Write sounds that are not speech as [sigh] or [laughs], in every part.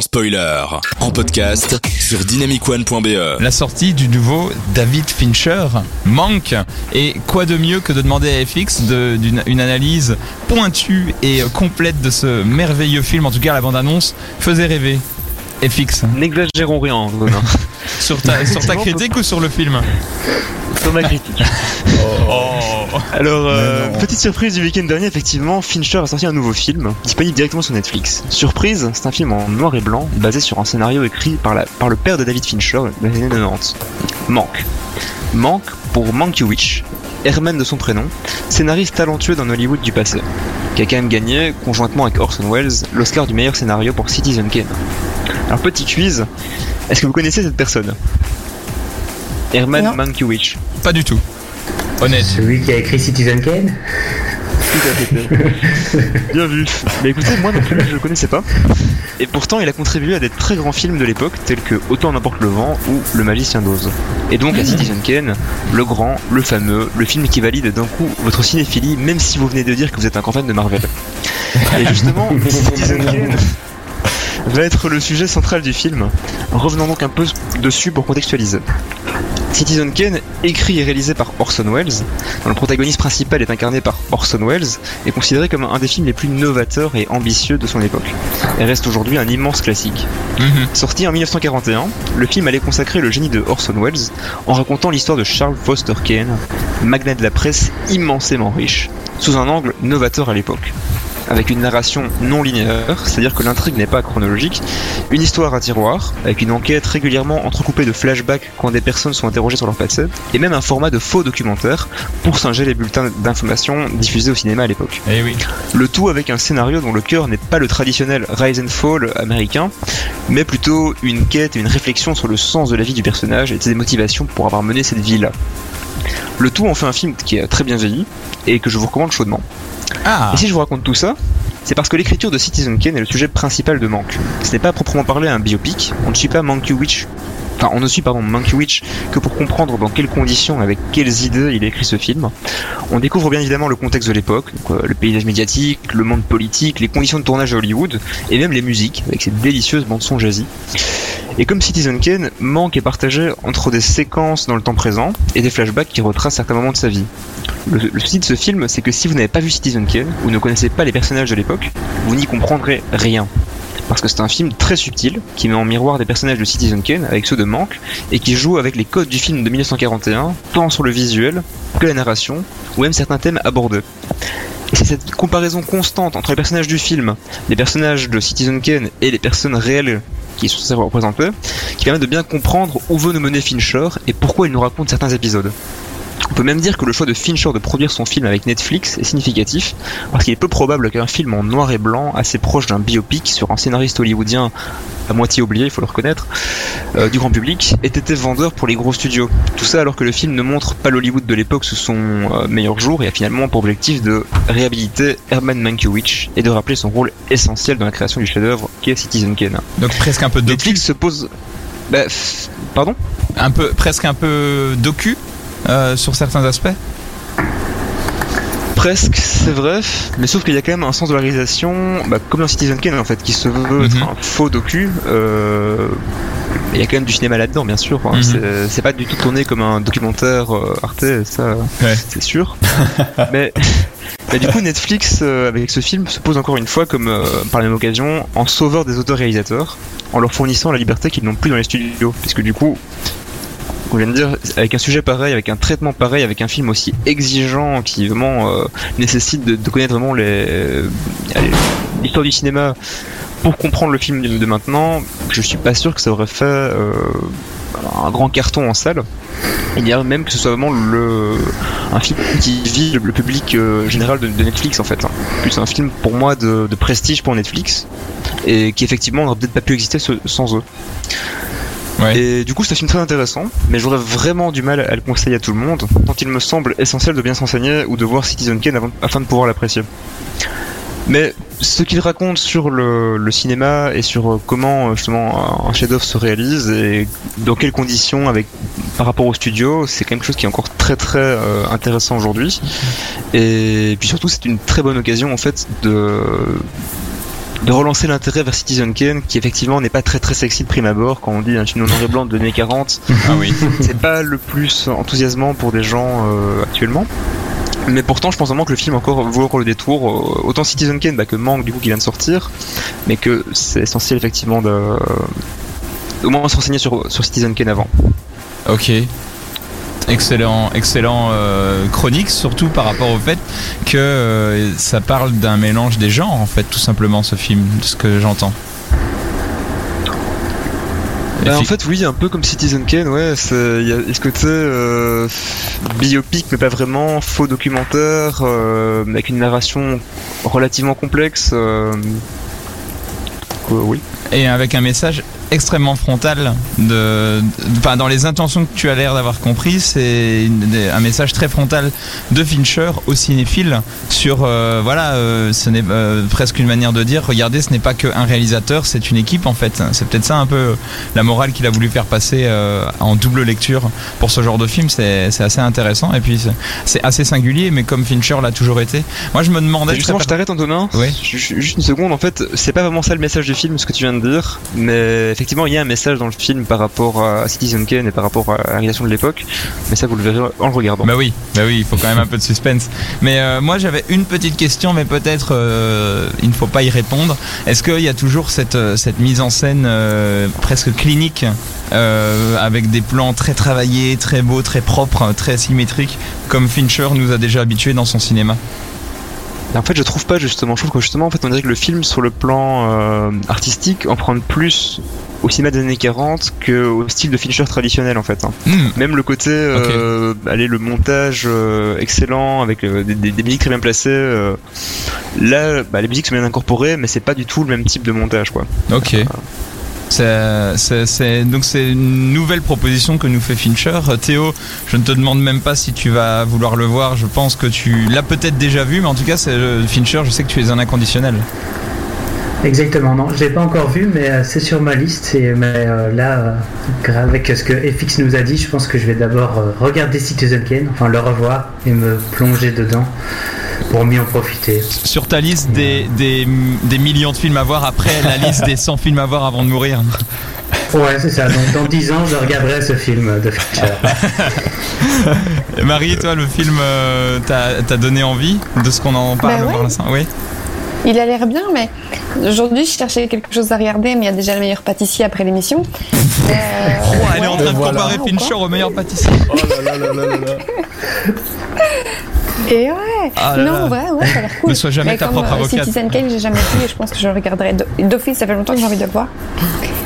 spoiler. En podcast sur dynamicone.be. La sortie du nouveau David Fincher manque. Et quoi de mieux que de demander à FX d'une une analyse pointue et complète de ce merveilleux film. En tout cas, la bande-annonce faisait rêver. FX, N'exagérons rien, Ronan. [laughs] sur ta, sur ta critique ou sur le film Sur ma critique. [laughs] [laughs] Alors, euh, petite surprise du week-end dernier, effectivement, Fincher a sorti un nouveau film, disponible directement sur Netflix. Surprise, c'est un film en noir et blanc, basé sur un scénario écrit par, la, par le père de David Fincher dans les années 90. Manque. Manque pour Mankiewicz, Herman de son prénom, scénariste talentueux d'un Hollywood du passé, qui a quand même gagné, conjointement avec Orson Welles, l'Oscar du meilleur scénario pour Citizen Kane. Alors, petit quiz, est-ce que vous connaissez cette personne Herman. Mankiewicz. Pas du tout. Honnête. Celui qui a écrit Citizen Kane Tout à fait. [laughs] Bien vu. Mais écoutez, moi non plus, je le connaissais pas. Et pourtant, il a contribué à des très grands films de l'époque, tels que Autant n'importe le vent ou Le Magicien d'Oz. Et donc à Citizen Kane, le grand, le fameux, le film qui valide d'un coup votre cinéphilie, même si vous venez de dire que vous êtes un grand fan de Marvel. Et justement, [laughs] Citizen Kane va être le sujet central du film. Revenons donc un peu dessus pour contextualiser. Citizen Kane, écrit et réalisé par Orson Welles, dont le protagoniste principal est incarné par Orson Welles, est considéré comme un des films les plus novateurs et ambitieux de son époque, et reste aujourd'hui un immense classique. Mhm. Sorti en 1941, le film allait consacrer le génie de Orson Welles en racontant l'histoire de Charles Foster Kane, magnat de la presse immensément riche, sous un angle novateur à l'époque. Avec une narration non linéaire, c'est-à-dire que l'intrigue n'est pas chronologique, une histoire à tiroir, avec une enquête régulièrement entrecoupée de flashbacks quand des personnes sont interrogées sur leur passé, et même un format de faux documentaire pour singer les bulletins d'information diffusés au cinéma à l'époque. Eh oui. Le tout avec un scénario dont le cœur n'est pas le traditionnel rise and fall américain, mais plutôt une quête et une réflexion sur le sens de la vie du personnage et ses motivations pour avoir mené cette vie-là. Le tout en fait un film qui est très bien vieilli et que je vous recommande chaudement. Ah, Et si je vous raconte tout ça, c'est parce que l'écriture de Citizen Kane est le sujet principal de Manque. Ce n'est pas à proprement parler un biopic, on ne suit pas Mankiewicz, enfin on ne suit pardon Mankiewicz que pour comprendre dans quelles conditions, avec quelles idées il a écrit ce film. On découvre bien évidemment le contexte de l'époque, euh, le paysage médiatique, le monde politique, les conditions de tournage à Hollywood, et même les musiques, avec ces délicieuses bandes son jazzy. Et comme Citizen Kane, Manque est partagé entre des séquences dans le temps présent et des flashbacks qui retracent certains moments de sa vie. Le, le souci de ce film, c'est que si vous n'avez pas vu Citizen Kane ou ne connaissez pas les personnages de l'époque, vous n'y comprendrez rien. Parce que c'est un film très subtil qui met en miroir des personnages de Citizen Kane avec ceux de Manque et qui joue avec les codes du film de 1941, tant sur le visuel que la narration ou même certains thèmes abordés. Et c'est cette comparaison constante entre les personnages du film, les personnages de Citizen Kane et les personnes réelles qui sont censées représenter, qui permet de bien comprendre où veut nous mener Fincher et pourquoi il nous raconte certains épisodes. On peut même dire que le choix de Fincher de produire son film avec Netflix est significatif, parce qu'il est peu probable qu'un film en noir et blanc, assez proche d'un biopic sur un scénariste hollywoodien à moitié oublié, il faut le reconnaître, euh, du grand public, ait été vendeur pour les gros studios. Tout ça alors que le film ne montre pas l'Hollywood de l'époque sous son euh, meilleur jour et a finalement pour objectif de réhabiliter Herman Mankiewicz et de rappeler son rôle essentiel dans la création du chef-d'œuvre qu'est Citizen Kane. donc presque un peu docu. Netflix se pose... Bah, pardon? Un peu, presque un peu docu? Euh, sur certains aspects. Presque, c'est vrai, mais sauf qu'il y a quand même un sens de la réalisation, bah, comme dans Citizen Kane en fait, qui se veut être Mhm. un faux docu. euh, Il y a quand même du cinéma là-dedans, bien sûr. hein. Mhm. C'est- C'est pas du tout tourné comme un documentaire euh, Arte, ça, Ouais. c'est sûr. [laughs] mais, mais du coup, Netflix, euh, avec ce film, se pose encore une fois, comme euh, par la même occasion, en sauveur des auteurs-réalisateurs, en leur fournissant la liberté qu'ils n'ont plus dans les studios, puisque du coup, vient de dire, avec un sujet pareil, avec un traitement pareil, avec un film aussi exigeant qui vraiment euh, nécessite de, connaître vraiment euh, l'histoire du cinéma pour comprendre le film de, maintenant, je suis pas sûr que ça aurait fait euh, un grand carton en salle. Il y a même que ce soit vraiment le un film qui vit le, public général de, Netflix en fait. hein. Plus un film pour moi de, prestige pour Netflix et qui effectivement n'aurait peut-être pas pu exister sans eux. Et du coup, c'est un film très intéressant, mais j'aurais vraiment du mal à le conseiller à tout le monde, tant il me semble essentiel de bien s'enseigner ou de voir Citizen Kane afin de pouvoir l'apprécier. Mais ce qu'il raconte sur le, le cinéma et sur euh, comment euh, justement un chef-d'œuvre se réalise et dans quelles conditions avec par rapport au studio, c'est quelque chose qui est encore très très euh, intéressant aujourd'hui. Et puis surtout, c'est une très bonne occasion en fait de de relancer l'intérêt vers Citizen Kane, qui effectivement n'est pas très très sexy de prime abord quand on dit un film noir et blanc de années [laughs] 40. Ah oui. C'est pas le plus enthousiasmant pour des gens euh, actuellement. Mais pourtant, je pense vraiment que le film encore vaut encore le détour. Euh, Autant Citizen Kane bah, que Manque du coup qui vient de sortir, mais que c'est essentiel effectivement de au moins se renseigner sur, sur Citizen Kane avant. Ok. Excellent, excellent euh, chronique, surtout par rapport au fait que euh, ça parle d'un mélange des genres, en fait, tout simplement, ce film, de ce que j'entends. Bah, en fait, oui, un peu comme Citizen Kane, ouais, il y a ce côté euh, biopic, mais pas vraiment, faux documentaire, euh, avec une narration relativement complexe. euh, oui. et avec un message extrêmement frontal de, de- enfin, dans les intentions que tu as l'air d'avoir compris c'est un message très frontal de Fincher au cinéphile sur euh, voilà euh, ce n'est euh, presque une manière de dire regardez ce n'est pas qu'un réalisateur c'est une équipe en fait c'est peut-être ça un peu la morale qu'il a voulu faire passer en double lecture pour ce genre de film c'est assez intéressant et puis c'est- assez singulier mais comme Fincher l'a toujours été moi je me demandais justement, je t'arrête, Antonin. Oui. Ju- ju- Juste une seconde, en fait, c'est pas vraiment ça le message du film, ce que tu viens de dire, mais effectivement, il y a un message dans le film par rapport à Citizen Kane et par rapport à la réalisation de l'époque, mais ça, vous le verrez en le regardant. Bah oui, bah oui, il faut quand même un peu de suspense. Mais euh, moi j'avais une petite question, mais peut-être euh, il ne faut pas y répondre. Est-ce qu'il y a toujours cette, euh, cette mise en scène euh, presque clinique avec des plans très travaillés, très beaux, très propres, très symétriques, comme Fincher nous a déjà habitués dans son cinéma? Et en fait, je trouve pas justement. Je trouve que justement, en fait, on dirait que le film, sur le plan euh, artistique, emprunte plus au cinéma des années 40 que au style de Fincher traditionnel, en fait. hein. Hmm, Même le côté, euh, allez, le montage euh, excellent avec euh, des, des- des musiques très bien placées. là, bah, les musiques sont bien incorporées, mais c'est pas du tout le même type de montage, quoi. Ok. C'est- c'est- c'est- donc c'est une nouvelle proposition que nous fait Fincher. Théo, je ne te demande même pas si tu vas vouloir le voir. Je pense que tu l'as peut-être déjà vu, mais en tout cas, c'est Fincher. Je sais que tu es un inconditionnel. Exactement, non, je l'ai pas encore vu, mais euh, c'est sur ma liste. Et, mais euh, là, euh, avec ce que FX nous a dit, je pense que je vais d'abord euh, regarder Citizen Kane, enfin le revoir et me plonger dedans pour mieux en profiter. Sur ta liste des, des, des millions de films à voir après la liste des 100 films à voir avant de mourir. [laughs] Ouais, c'est ça. Donc dans 10 ans, je regarderai ce film de Fincher. [laughs] Marie, toi, le film euh, t'a t'a donné envie de ce qu'on en parle Bah ouais. pour l'instant? Oui. Il a l'air bien, mais aujourd'hui, je cherchais quelque chose à regarder, mais il y a déjà le meilleur pâtissier après l'émission. Euh, Oh, elle est en train de voilà. comparer Fincher au meilleur pâtissier. Oh là là là là là là. [laughs] Et ouais, Ah là là. non, ouais, ouais, ça a l'air cool. Ne sois jamais mais ta comme, propre euh, avocate. Citizen Kane, j'ai jamais vu et je pense que je le regarderai d'o- d'office. Ça fait longtemps que j'ai envie de le voir.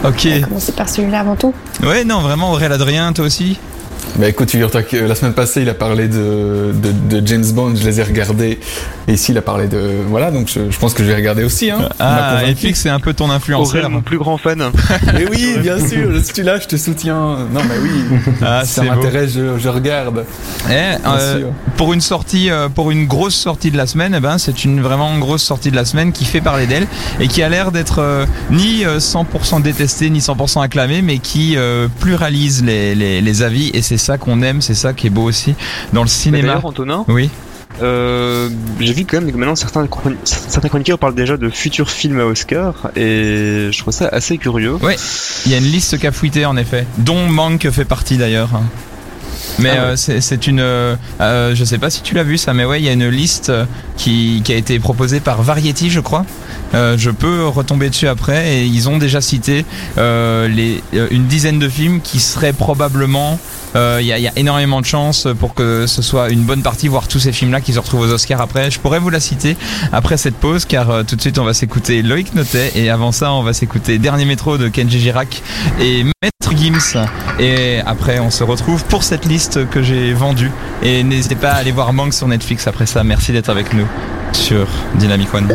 Ok. On va commencer par celui-là avant tout. Ouais, non, vraiment, Aurélien Adrien, toi aussi? Bah écoute, figure-toi que la semaine passée, il a parlé de, de, de James Bond, je les ai regardés. Et ici, il a parlé de. Voilà, donc je, je pense que je vais regarder aussi. Hein. Ah. FX, c'est un peu ton Aurel, influenceur. mon plus grand fan. [laughs] Mais oui, bien sûr, je suis là, je te soutiens. Non, mais oui, Ah, si ça m'intéresse, je, je regarde. Eh, euh, sûr. pour une sortie, euh, pour une grosse sortie de la semaine, eh ben, c'est une vraiment grosse sortie de la semaine qui fait parler d'elle et qui a l'air d'être euh, ni euh, 100% détestée ni 100% acclamée, mais qui euh, pluralise les, les, les avis et c'est ça qu'on aime, c'est ça qui est beau aussi dans le cinéma. Antonin, Oui. euh, j'ai vu quand même que maintenant certains, chroni- certains chroniqueurs parlent déjà de futurs films à Oscar et je trouve ça assez curieux. Ouais, il y a une liste qu'a fouillé en effet, dont Manque fait partie d'ailleurs. Mais Ah ouais. euh, c'est une, euh, euh, je sais pas si tu l'as vu ça, mais ouais, il y a une liste euh, qui, qui a été proposée par Variety, je crois. Je peux retomber dessus après et ils ont déjà cité les, une dizaine de films qui seraient probablement il y, a, il y a énormément de chances pour que ce soit une bonne partie, voire tous ces films-là qui se retrouvent aux Oscars après. Je pourrais vous la citer après cette pause, car euh, tout de suite on va s'écouter Loïc Notet, et avant ça on va s'écouter Dernier métro de Kenji Girac et Maître Gims. Et après on se retrouve pour cette liste que j'ai vendue. Et n'hésitez pas à aller voir Manque sur Netflix après ça. Merci d'être avec nous sur Dynamic One.